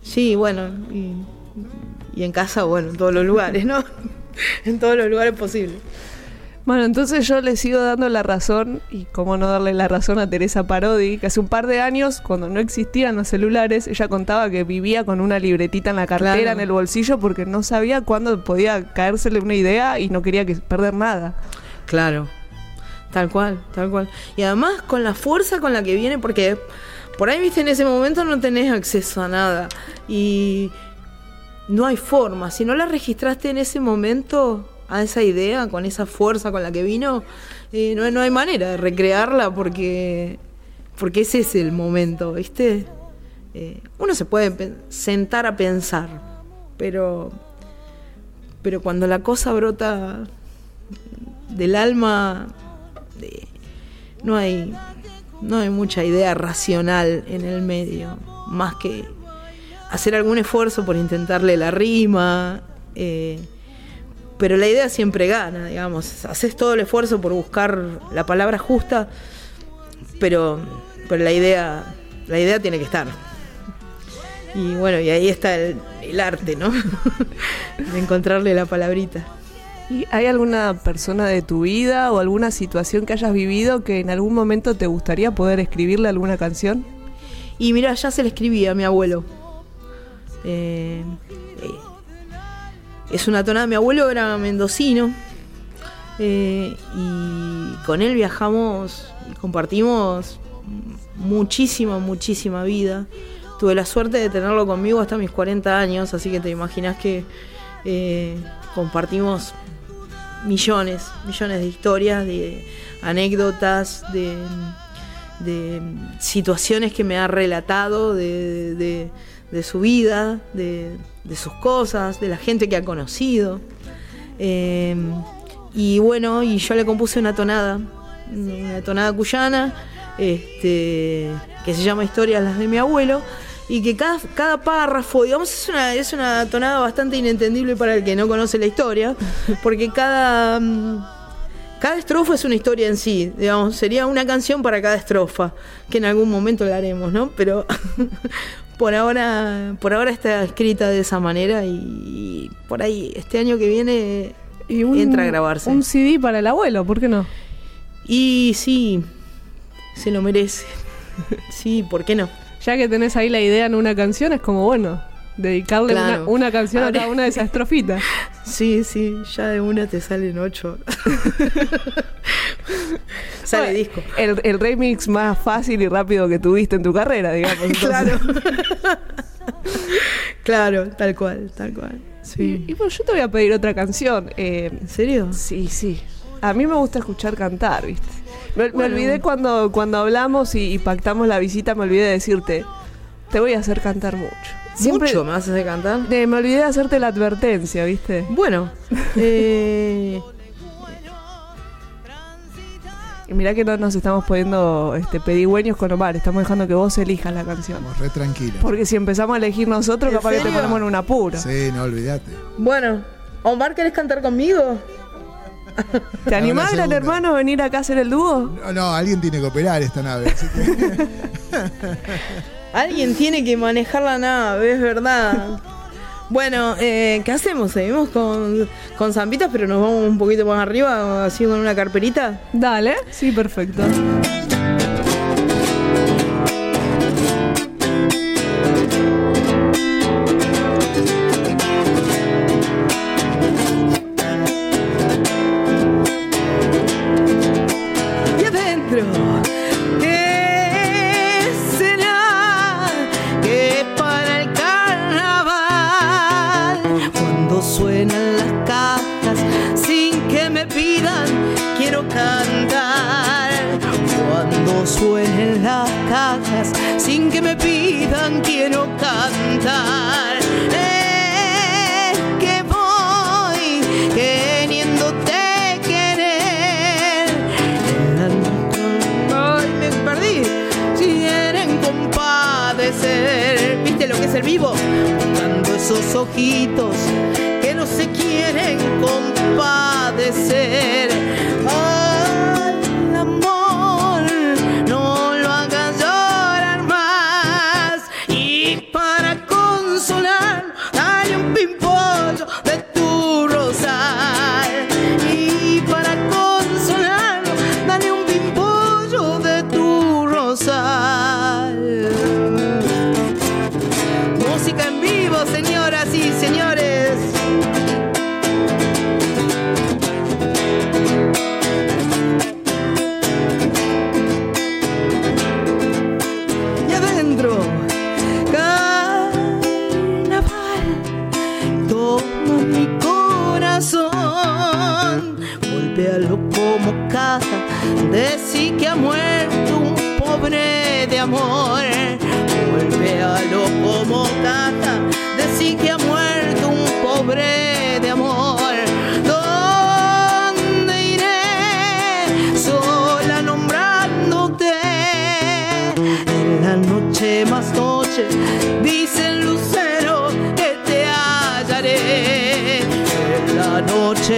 Speaker 3: sí, bueno. Y, y en casa, bueno, en todos los lugares, ¿no? en todos los lugares posibles.
Speaker 2: Bueno, entonces yo le sigo dando la razón, y cómo no darle la razón a Teresa Parodi, que hace un par de años, cuando no existían los celulares, ella contaba que vivía con una libretita en la cartera, en el bolsillo, porque no sabía cuándo podía caérsele una idea y no quería que perder nada.
Speaker 3: Claro, tal cual, tal cual. Y además con la fuerza con la que viene, porque por ahí, viste, en ese momento no tenés acceso a nada. Y no hay forma. Si no la registraste en ese momento, a esa idea, con esa fuerza con la que vino, eh, no, no, hay manera de recrearla porque, porque ese es el momento, ¿viste? Eh, uno se puede sentar a pensar, pero, pero cuando la cosa brota del alma, eh, no hay no hay mucha idea racional en el medio, más que hacer algún esfuerzo por intentarle la rima, eh, pero la idea siempre gana, digamos, haces todo el esfuerzo por buscar la palabra justa, pero, pero la idea, la idea tiene que estar. Y bueno, y ahí está el, el arte, ¿no? de encontrarle la palabrita.
Speaker 2: ¿Y hay alguna persona de tu vida o alguna situación que hayas vivido que en algún momento te gustaría poder escribirle alguna canción?
Speaker 3: Y mira, ya se le escribía a mi abuelo. Eh, eh, es una tonada. Mi abuelo era mendocino eh, y con él viajamos compartimos muchísima, muchísima vida. Tuve la suerte de tenerlo conmigo hasta mis 40 años, así que te imaginas que compartimos millones, millones de historias, de anécdotas, de, situaciones que me ha relatado de, su vida, de, sus cosas, de la gente que ha conocido. Eh, y bueno, y yo le compuse una tonada, una tonada cuyana, este, que se llama Historias las de mi abuelo y que cada, cada párrafo, digamos, es una, es una tonada bastante inentendible para el que no conoce la historia, porque cada, mm, cada estrofa es una historia en sí, digamos, sería una canción para cada estrofa, que en algún momento la haremos, ¿no? Pero por ahora, por ahora está escrita de esa manera y, por ahí este año que viene entra a grabarse.
Speaker 2: Un CD para el abuelo, ¿por qué no?
Speaker 3: Y sí, se lo merece. sí, ¿por qué no?
Speaker 2: Ya que tenés ahí la idea en una canción, es como bueno, dedicarle una, canción a cada una de esas estrofitas.
Speaker 3: Sí, sí, ya de una te salen ocho. Sale disco.
Speaker 2: El, remix más fácil y rápido que tuviste en tu carrera, digamos.
Speaker 3: Claro. claro, tal cual, tal cual.
Speaker 2: Sí. Y, pues yo te voy a pedir otra canción.
Speaker 3: Eh, ¿En serio?
Speaker 2: Sí, sí. A mí me gusta escuchar cantar, ¿viste? Me, olvidé cuando, cuando hablamos y, pactamos la visita, me olvidé de decirte, te voy a hacer cantar mucho.
Speaker 3: ¿Mucho me vas a hacer cantar?
Speaker 2: me olvidé de hacerte la advertencia, ¿viste?
Speaker 3: Bueno. eh...
Speaker 2: Y mirá que no nos estamos poniendo este, pedigüeños con Omar, estamos dejando que vos elijas la canción.
Speaker 1: Estamos re tranquilos.
Speaker 2: Porque si empezamos a elegir nosotros, capaz que te ponemos en un apuro.
Speaker 1: Sí, no olvídate.
Speaker 3: Bueno, Omar, ¿querés cantar conmigo?
Speaker 2: ¿Te animás, gran hermano, a venir acá a hacer el dúo?
Speaker 1: No, no, alguien tiene que operar esta nave.
Speaker 3: alguien tiene que manejar la nave, es verdad. Bueno, eh, ¿qué hacemos? ¿Seguimos con, con zampitas, pero nos vamos un poquito más arriba, así con una carperita?
Speaker 2: Dale, sí, perfecto.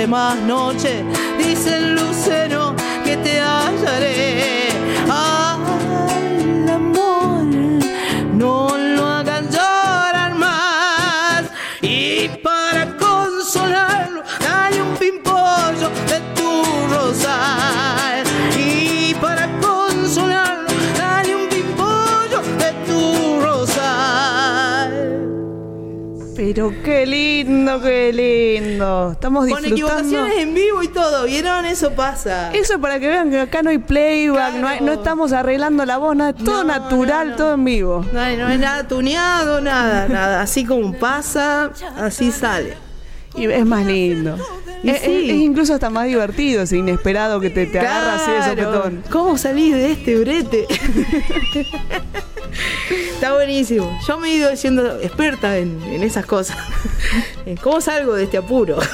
Speaker 3: Más noche, dice el lucero
Speaker 2: Qué lindo, qué lindo. Estamos
Speaker 3: Con
Speaker 2: disfrutando.
Speaker 3: equivocaciones en vivo y todo, ¿vieron? Eso pasa.
Speaker 2: Eso es para que vean que acá no hay playback, no, hay- no
Speaker 3: Claro.
Speaker 2: estamos arreglando la voz, nada, todo
Speaker 3: No,
Speaker 2: natural,
Speaker 3: no,
Speaker 2: todo en vivo.
Speaker 3: No hay, no hay nada tuneado, nada, nada. Así como pasa, así sale.
Speaker 2: Y es más lindo.
Speaker 3: Y
Speaker 2: es,
Speaker 3: sí.
Speaker 2: es- es incluso hasta más divertido, ese inesperado que te, te agarra así de
Speaker 3: Claro.
Speaker 2: sopetón.
Speaker 3: ¿Cómo salís de este brete? Está buenísimo. Yo me he ido siendo experta en, en esas cosas. ¿Cómo salgo de este apuro?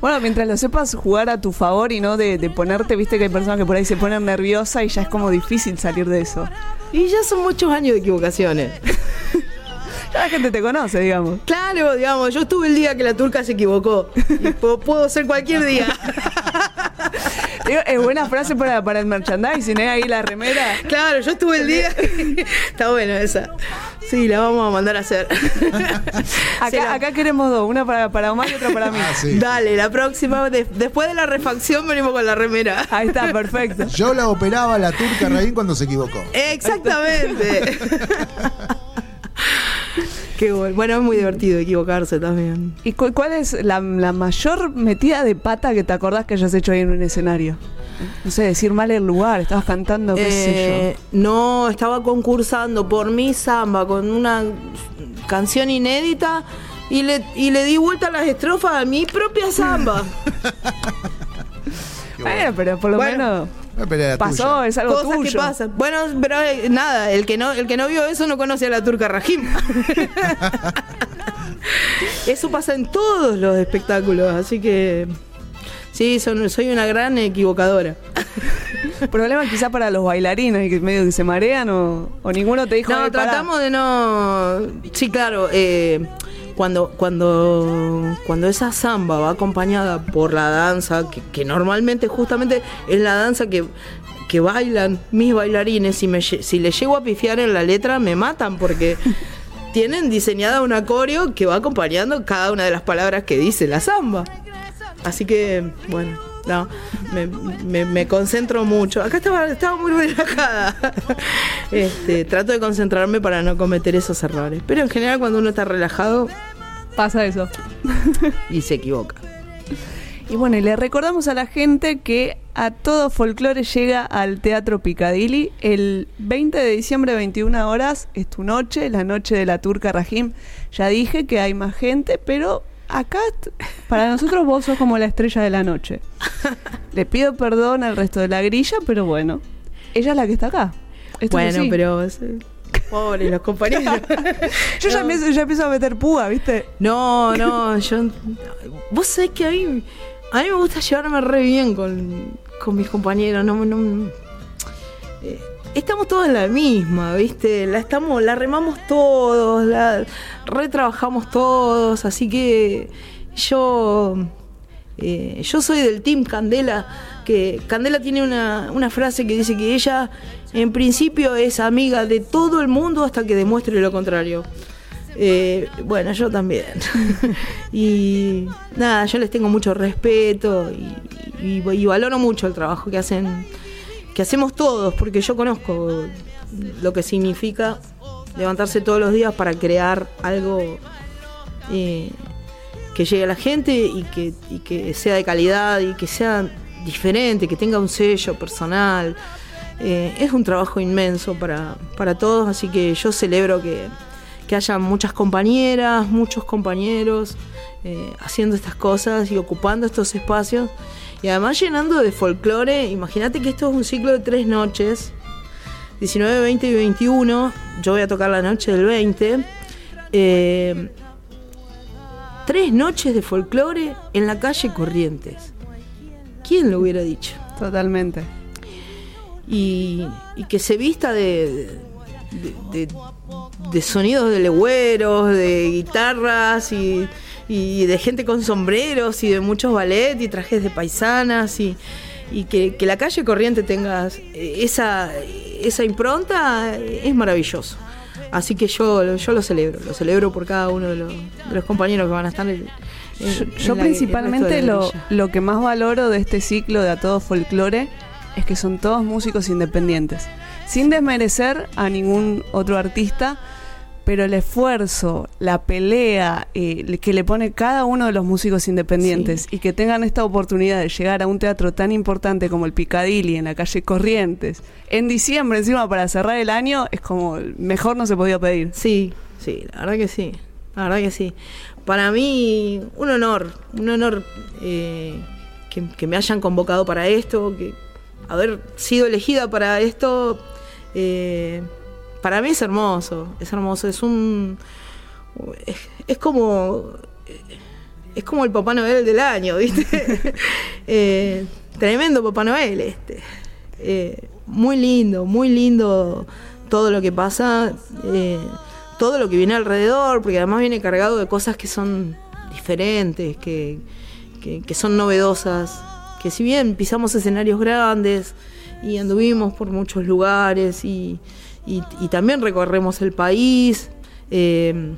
Speaker 2: Bueno, mientras lo sepas jugar a tu favor y no de, de ponerte, viste que hay personas que por ahí se ponen nerviosa y ya es como difícil salir de eso.
Speaker 3: Y ya son muchos años de equivocaciones.
Speaker 2: Ya la gente te conoce, digamos.
Speaker 3: Claro, digamos, yo estuve el día que la turca se equivocó. Y puedo, puedo ser cualquier día.
Speaker 2: Es buena frase para, para el merchandising, ¿eh? Ahí la remera.
Speaker 3: Claro, yo estuve el día. Está bueno esa. Sí, la vamos a mandar a hacer.
Speaker 2: Acá,
Speaker 3: la-
Speaker 2: acá queremos dos, una para, para Omar y otra para mí.
Speaker 1: Ah, sí.
Speaker 3: Dale, la próxima, de- después de la refacción venimos con la remera.
Speaker 2: Ahí está, perfecto.
Speaker 1: Yo la operaba la turca Raín cuando se equivocó.
Speaker 3: Exactamente. Qué bueno. Bueno, es muy divertido equivocarse también.
Speaker 2: ¿Y cu- cuál es la, la mayor metida de pata que te acordás que hayas hecho ahí en un escenario? No sé, decir mal el lugar, estabas cantando, qué sé
Speaker 3: Eh, no, estaba concursando por mi samba con una canción inédita y le, y le di vuelta a las estrofas a mi propia samba.
Speaker 2: yo. Bueno, pero por lo
Speaker 3: Bueno.
Speaker 2: menos
Speaker 1: Pero era
Speaker 2: pasó,
Speaker 1: tuya.
Speaker 2: es algo
Speaker 3: Cosas
Speaker 2: tuyo.
Speaker 3: que pasan. Bueno, pero eh, nada, el que no, el que no vio eso no conoce a la turca Rajim. eso pasa en todos los espectáculos, así que sí, son- soy una gran equivocadora.
Speaker 2: Problema quizá para los bailarines y que medio que se marean o, o ninguno te dijo
Speaker 3: No,
Speaker 2: "Eh, pará".
Speaker 3: tratamos de no. Sí, claro. eh, cuando, cuando, cuando esa samba va acompañada por la danza, que, que normalmente justamente es la danza que, que bailan mis bailarines, si, me, si le llego a pifiar en la letra, me matan porque tienen diseñada una coreo que va acompañando cada una de las palabras que dice la samba. Así que, bueno, no, me, me- me concentro mucho. Acá estaba, estaba muy relajada. Este, trato de concentrarme para no cometer esos errores. Pero en general cuando uno está relajado
Speaker 2: Pasa eso.
Speaker 3: y se equivoca.
Speaker 2: Y bueno, y le recordamos a la gente que a todo folclore llega al Teatro Picadilly el 20 de diciembre, 21 horas, es tu noche, la noche de la turca Rajim. Ya dije que hay más gente, pero acá para nosotros vos sos como la estrella de la noche. Le pido perdón al resto de la grilla, pero bueno, ella es la que está acá. Esto
Speaker 3: bueno, pero... eh, Pobres los compañeros.
Speaker 2: Yo ya,
Speaker 3: No.
Speaker 2: empiezo, ya empiezo a meter púa, ¿viste?
Speaker 3: No, no, yo. Vos sabés que a mí, a mí me gusta llevarme re bien con, con mis compañeros. No, no, eh, estamos todos en la misma, ¿viste? La, estamos, la remamos todos, la retrabajamos todos, así que yo. eh, yo soy del Team Candela, que Candela tiene una, una frase que dice que ella en principio es amiga de todo el mundo hasta que demuestre lo contrario. Eh, bueno, yo también. y nada, yo les tengo mucho respeto y, valoro mucho el trabajo que hacen, que hacemos todos, porque yo conozco lo que significa levantarse todos los días para crear algo eh, que llegue a la gente y que, sea de calidad y que sea diferente, que tenga un sello personal. Eh, es un trabajo inmenso para, para todos, así que yo celebro que, que haya muchas compañeras, muchos compañeros eh, haciendo estas cosas y ocupando estos espacios y además llenando de folclore. Imagínate que esto es un ciclo de tres noches 19, 20 y 21. Yo voy a tocar la noche del 20. Eh, tres noches de folclore en la calle Corrientes. ¿Quién lo hubiera dicho?
Speaker 2: Totalmente.
Speaker 3: Y, y que se vista de, de, de- de sonidos de legüeros, de guitarras y, y de gente con sombreros y de muchos ballet y trajes de paisanas y, y que, que la calle corriente tenga esa, esa impronta es maravilloso. Así que yo, yo lo celebro, lo celebro por cada uno de los, de los compañeros que van a estar en, en-
Speaker 2: Yo,
Speaker 3: en
Speaker 2: yo
Speaker 3: la-
Speaker 2: principalmente lo, lo que más valoro de este ciclo de A Todo Folclore es que son todos músicos independientes. Sin desmerecer a ningún otro artista, pero el esfuerzo, la pelea eh, que le pone cada uno de los músicos independientes y que tengan esta oportunidad de llegar a un teatro tan importante como el Picadilly en la calle Corrientes, en diciembre encima para cerrar el año, es como mejor no se podía pedir.
Speaker 3: Sí, sí, la verdad que sí. La verdad que sí. Para mí, un honor, un honor eh, que, que me hayan convocado para esto, que haber sido elegida para esto, eh, para mí es hermoso, es hermoso, es un... Es, es como... Es como el Papá Noel del año, ¿viste? Eh, tremendo Papá Noel este. Eh, muy lindo, muy lindo todo lo que pasa, eh, todo lo que viene alrededor, porque además viene cargado de cosas que son diferentes, que, que- que son novedosas, que si bien pisamos escenarios grandes y anduvimos por muchos lugares y, y- y también recorremos el país, eh,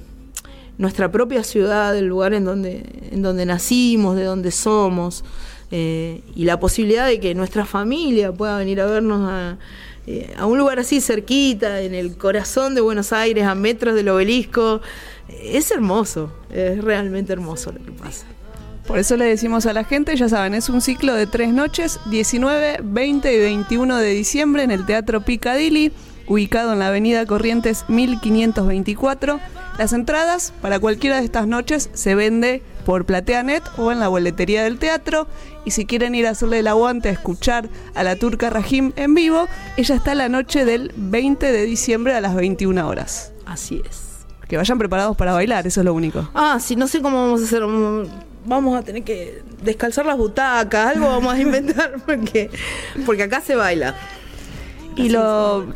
Speaker 3: nuestra propia ciudad, el lugar en donde, en donde nacimos, de donde somos, eh, y la posibilidad de que nuestra familia pueda venir a vernos a, eh, a un lugar así cerquita, en el corazón de Buenos Aires, a metros del obelisco, es hermoso, es realmente hermoso lo que pasa.
Speaker 2: Por eso le decimos a la gente, ya saben, es un ciclo de tres noches, 19, 20 y 21 de diciembre en el Teatro Picadilly, ubicado en la Avenida Corrientes 1524. Las entradas para cualquiera de estas noches se vende por PlateaNet o en la boletería del teatro. Y si quieren ir a hacerle el aguante a escuchar a la turca Rahim en vivo, ella está la noche del 20 de diciembre a las 21 horas.
Speaker 3: Así es.
Speaker 2: Que vayan preparados para bailar, eso es lo único.
Speaker 3: Ah, sí, no sé cómo vamos a hacer. mm, Vamos a tener que descalzar las butacas, algo vamos a inventar, porque, porque acá se baila.
Speaker 2: Y lo.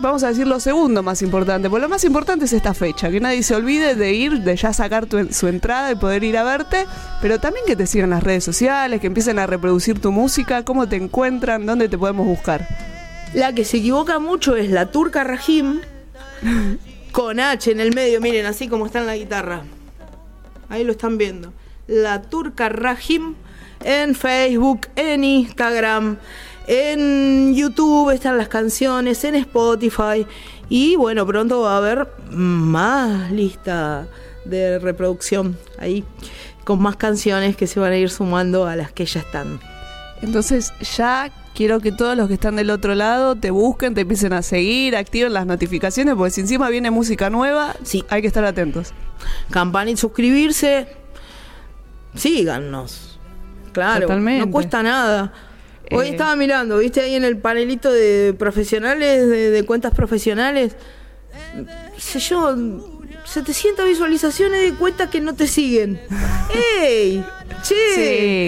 Speaker 2: Vamos a decir lo segundo más importante, porque lo más importante es esta fecha, que nadie se olvide de ir, de ya sacar su entrada y poder ir a verte, pero también que te sigan las redes sociales, que empiecen a reproducir tu música, cómo te encuentran, dónde te podemos buscar.
Speaker 3: La que se equivoca mucho es la turca Rajim con H en el medio, miren, así como está en la guitarra. Ahí lo están viendo. La turca Rajim en Facebook, en Instagram, en YouTube están las canciones, en Spotify. Y bueno, pronto va a haber más lista de reproducción ahí, con más canciones que se van a ir sumando a las que ya están.
Speaker 2: Entonces ya quiero que todos los que están del otro lado te busquen, te empiecen a seguir, activen las notificaciones, porque si encima viene música nueva,
Speaker 3: Sí.
Speaker 2: hay que estar atentos.
Speaker 3: campana y suscribirse. Síganos. Claro,
Speaker 2: Totalmente.
Speaker 3: no cuesta nada. Hoy
Speaker 2: Eh.
Speaker 3: estaba mirando, viste ahí en el panelito de profesionales, de, de cuentas profesionales, sé yo, 700 visualizaciones de cuentas que no te siguen. ¡Ey! ¡Che!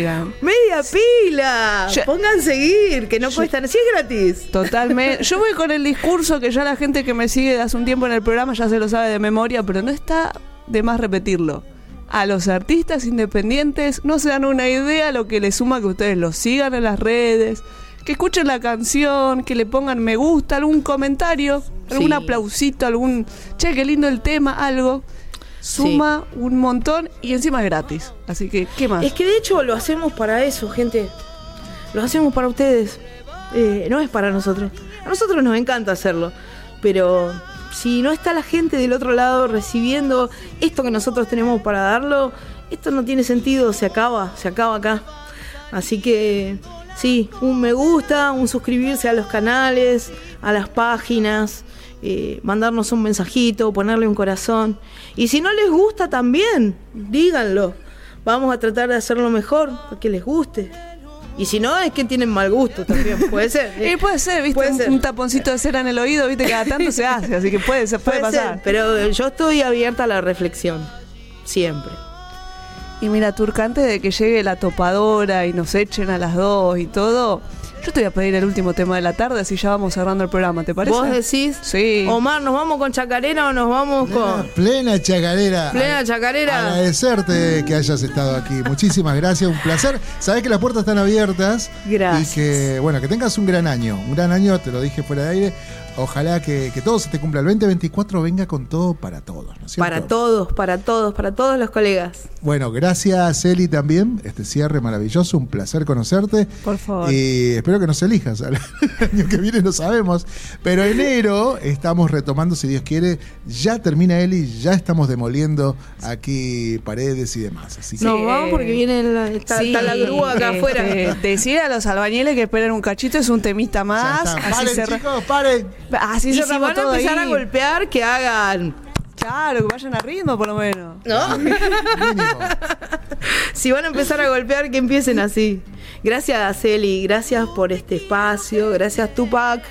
Speaker 2: Sigan.
Speaker 3: ¡Media pila!
Speaker 2: Yo-
Speaker 3: Pongan seguir, que no cuestan. Si es gratis.
Speaker 2: Totalmente. Yo voy con el discurso que ya la gente que me sigue de hace un tiempo en el programa ya se lo sabe de memoria, pero no está de más repetirlo. A los artistas independientes no se dan una idea lo que les suma que ustedes los sigan en las redes, que escuchen la canción, que le pongan me gusta, algún comentario, algún
Speaker 3: Sí.
Speaker 2: aplausito, algún che, qué lindo el tema, algo. Suma un montón y encima es gratis. Así que, ¿qué más?
Speaker 3: Es que de hecho lo hacemos para eso, gente. Lo hacemos para ustedes. Eh, no es para nosotros. A nosotros nos encanta hacerlo. Pero si no está la gente del otro lado recibiendo esto que nosotros tenemos para darlo, esto no tiene sentido. Se acaba, se acaba acá. Así que sí, un me gusta, un suscribirse a los canales, a las páginas. eh, mandarnos un mensajito, ponerle un corazón. Y si no les gusta también, díganlo. Vamos a tratar de hacerlo mejor, para que les guste. Y si no, es que tienen mal gusto también. Puede ser.
Speaker 2: Y puede ser, ¿viste?
Speaker 3: Puede
Speaker 2: un,
Speaker 3: ser.
Speaker 2: un taponcito de cera en el oído, ¿viste? Cada tanto se hace, así que puede, ser, puede,
Speaker 3: Puede ser,
Speaker 2: pasar.
Speaker 3: pero yo estoy abierta a la reflexión. Siempre.
Speaker 2: Y mira, Turca, antes de que llegue la topadora y nos echen a las dos y todo, yo te voy a pedir el último tema de la tarde, así ya vamos cerrando el programa, ¿te parece?
Speaker 3: ¿Vos decís?
Speaker 2: Sí.
Speaker 3: Omar, ¿nos vamos con chacarera o nos vamos
Speaker 1: Plena,
Speaker 3: con
Speaker 1: plena chacarera.
Speaker 3: plena chacarera?
Speaker 1: Agradecerte que hayas estado aquí. Muchísimas gracias, un placer. Sabés que las puertas están abiertas.
Speaker 3: Gracias.
Speaker 1: Y que, bueno, que tengas un gran año. Un gran año, te lo dije fuera de aire. Ojalá que, que todo se te cumpla. El 2024 venga con todo para todos, ¿no es cierto?
Speaker 3: Para todos, para todos, para todos los colegas.
Speaker 1: Bueno, gracias Eli también. Este cierre maravilloso, un placer conocerte.
Speaker 2: Por favor.
Speaker 1: Y espero que nos elijas. El año que viene no sabemos. Pero enero estamos retomando, si Dios quiere. Ya termina Eli, ya estamos demoliendo aquí paredes y demás. Así que
Speaker 3: Nos vamos porque viene la, está,
Speaker 2: Sí,
Speaker 3: está la grúa acá
Speaker 2: este,
Speaker 3: afuera.
Speaker 2: Decir a los albañiles que esperen un cachito es un temita más. Así,
Speaker 1: Paren, chicos, paren.
Speaker 2: Así
Speaker 3: Y si van a empezar
Speaker 2: ahí.
Speaker 3: a golpear, que hagan.
Speaker 2: Claro, que vayan a ritmo por lo menos.
Speaker 3: ¿No? Si van a empezar a golpear, que empiecen así. Gracias, Eli. Gracias por este espacio. Gracias, Tupac.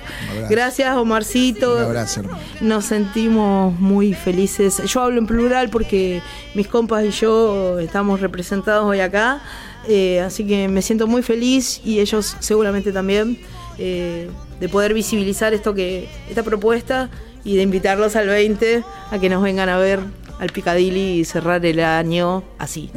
Speaker 3: Gracias, Omarcito.
Speaker 1: Un abrazo.
Speaker 3: Nos sentimos muy felices. Yo hablo en plural porque mis compas y yo estamos representados hoy acá. Eh, así que me siento muy feliz y ellos seguramente también eh, de poder visibilizar esto que esta propuesta y de invitarlos al 20 a que nos vengan a ver al Picadilly y cerrar el año así.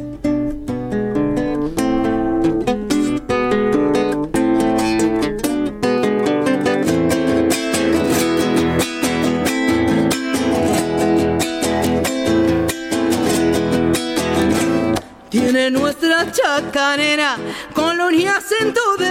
Speaker 3: Tiene nuestra chacarera color y acento del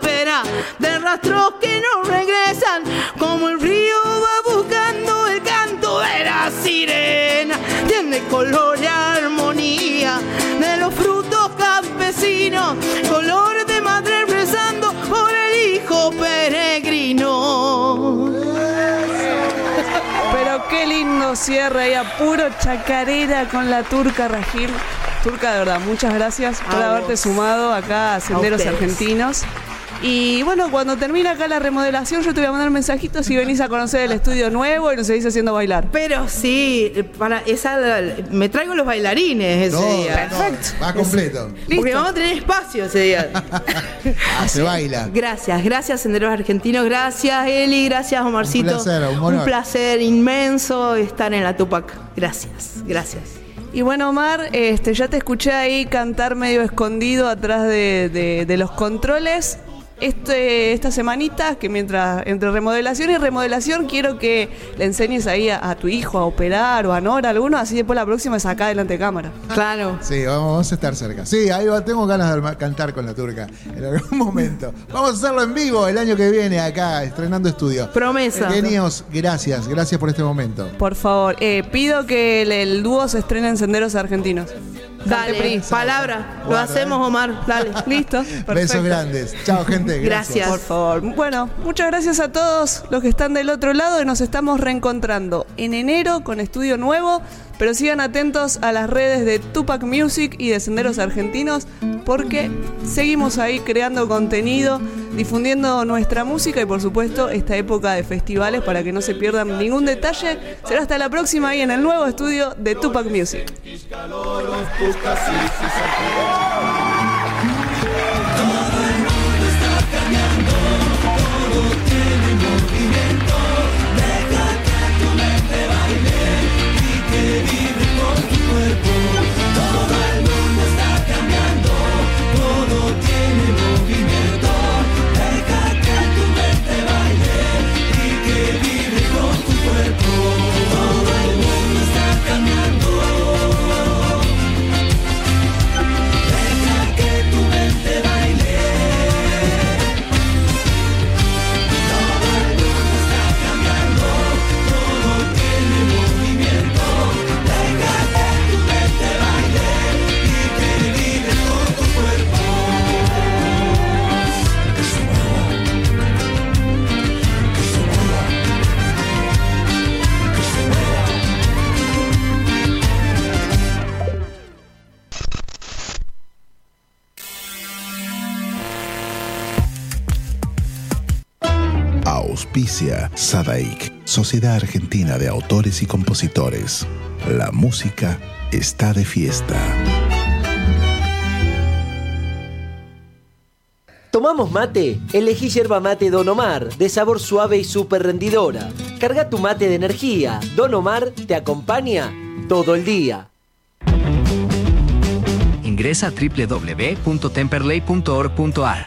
Speaker 3: de rastros que no regresan, como el río va buscando el canto de la sirena. Tiene color y armonía de los frutos campesinos, color de madre rezando por el hijo peregrino.
Speaker 2: Pero qué lindo cierre ahí a puro chacarera con la turca Rajil. Turca, de verdad, muchas gracias por
Speaker 3: A
Speaker 2: haberte
Speaker 3: vos.
Speaker 2: sumado acá a Senderos. Argentinos. Y bueno, cuando termine acá la remodelación, yo te voy a mandar mensajitos si venís a conocer el estudio nuevo y nos seguís haciendo bailar.
Speaker 3: Pero sí, para esa me traigo los bailarines ese día.
Speaker 1: todo. Va completo.
Speaker 3: Porque
Speaker 2: Listo.
Speaker 3: vamos a tener espacio ese día.
Speaker 1: Ah, se baila.
Speaker 3: Gracias, gracias Senderos Argentinos, gracias Eli, gracias Omarcito.
Speaker 1: Un placer, un honor.
Speaker 3: placer inmenso estar en la Tupac. Gracias, gracias.
Speaker 2: Y bueno, Omar, este, ya te escuché ahí cantar medio escondido atrás de, de- de los controles. Este, esta semanita, que mientras entre remodelación y remodelación, quiero que le enseñes ahí a, tu hijo a operar o a Nora, alguno, así después la próxima es acá delante de cámara.
Speaker 3: Claro.
Speaker 4: Sí, vamos a estar cerca. Sí, ahí tengo ganas de cantar con la turca en algún momento. Vamos a hacerlo en vivo el año que viene acá, estrenando estudio.
Speaker 3: Promesa.
Speaker 4: Genios, gracias, gracias por este momento.
Speaker 2: Por favor, eh, pido que el, dúo se estrene en Senderos Argentinos.
Speaker 3: Dale, palabra. Lo hacemos, ¿eh? Omar. Dale, listo.
Speaker 4: Besos grandes. Chao, gente.
Speaker 3: Gracias.
Speaker 2: Por favor. Bueno, muchas gracias a todos los que están del otro lado y nos estamos reencontrando en enero con estudio nuevo. Pero sigan atentos a las redes de Tupac Music y de Senderos Argentinos porque seguimos ahí creando contenido, difundiendo nuestra música y por supuesto esta época de festivales para que no se pierdan ningún detalle. Será hasta la próxima ahí en el nuevo estudio de Tupac Music.
Speaker 1: Sadaik, Sociedad Argentina de Autores y Compositores. La música está de fiesta.
Speaker 5: ¿Tomamos mate? Elegí yerba mate Don Omar, de sabor suave y súper rendidora. Carga tu mate de energía. Don Omar te acompaña todo el día.
Speaker 6: Ingresa a www.temperley.org.ar.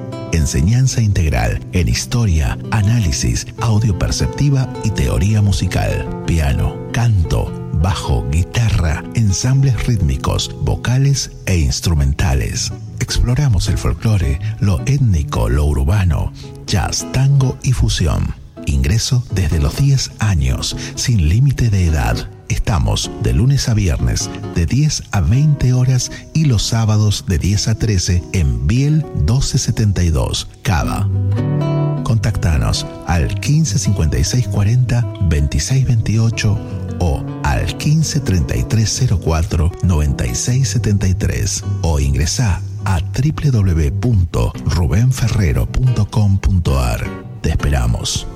Speaker 1: enseñanza integral en historia, análisis, audio perceptiva y teoría musical, piano, canto, bajo, guitarra, ensambles rítmicos, vocales e instrumentales. Exploramos el folclore, lo étnico, lo urbano, jazz, tango y fusión. Ingreso desde los 10 años, sin límite de edad. Estamos de lunes a viernes de 10 a 20 horas y los sábados de 10 a 13 en Biel 1272, Cava. Contactanos al 15 56 40 26 28 o al 15 33 04 96 73 o ingresa a www.rubenferrero.com.ar. Te esperamos.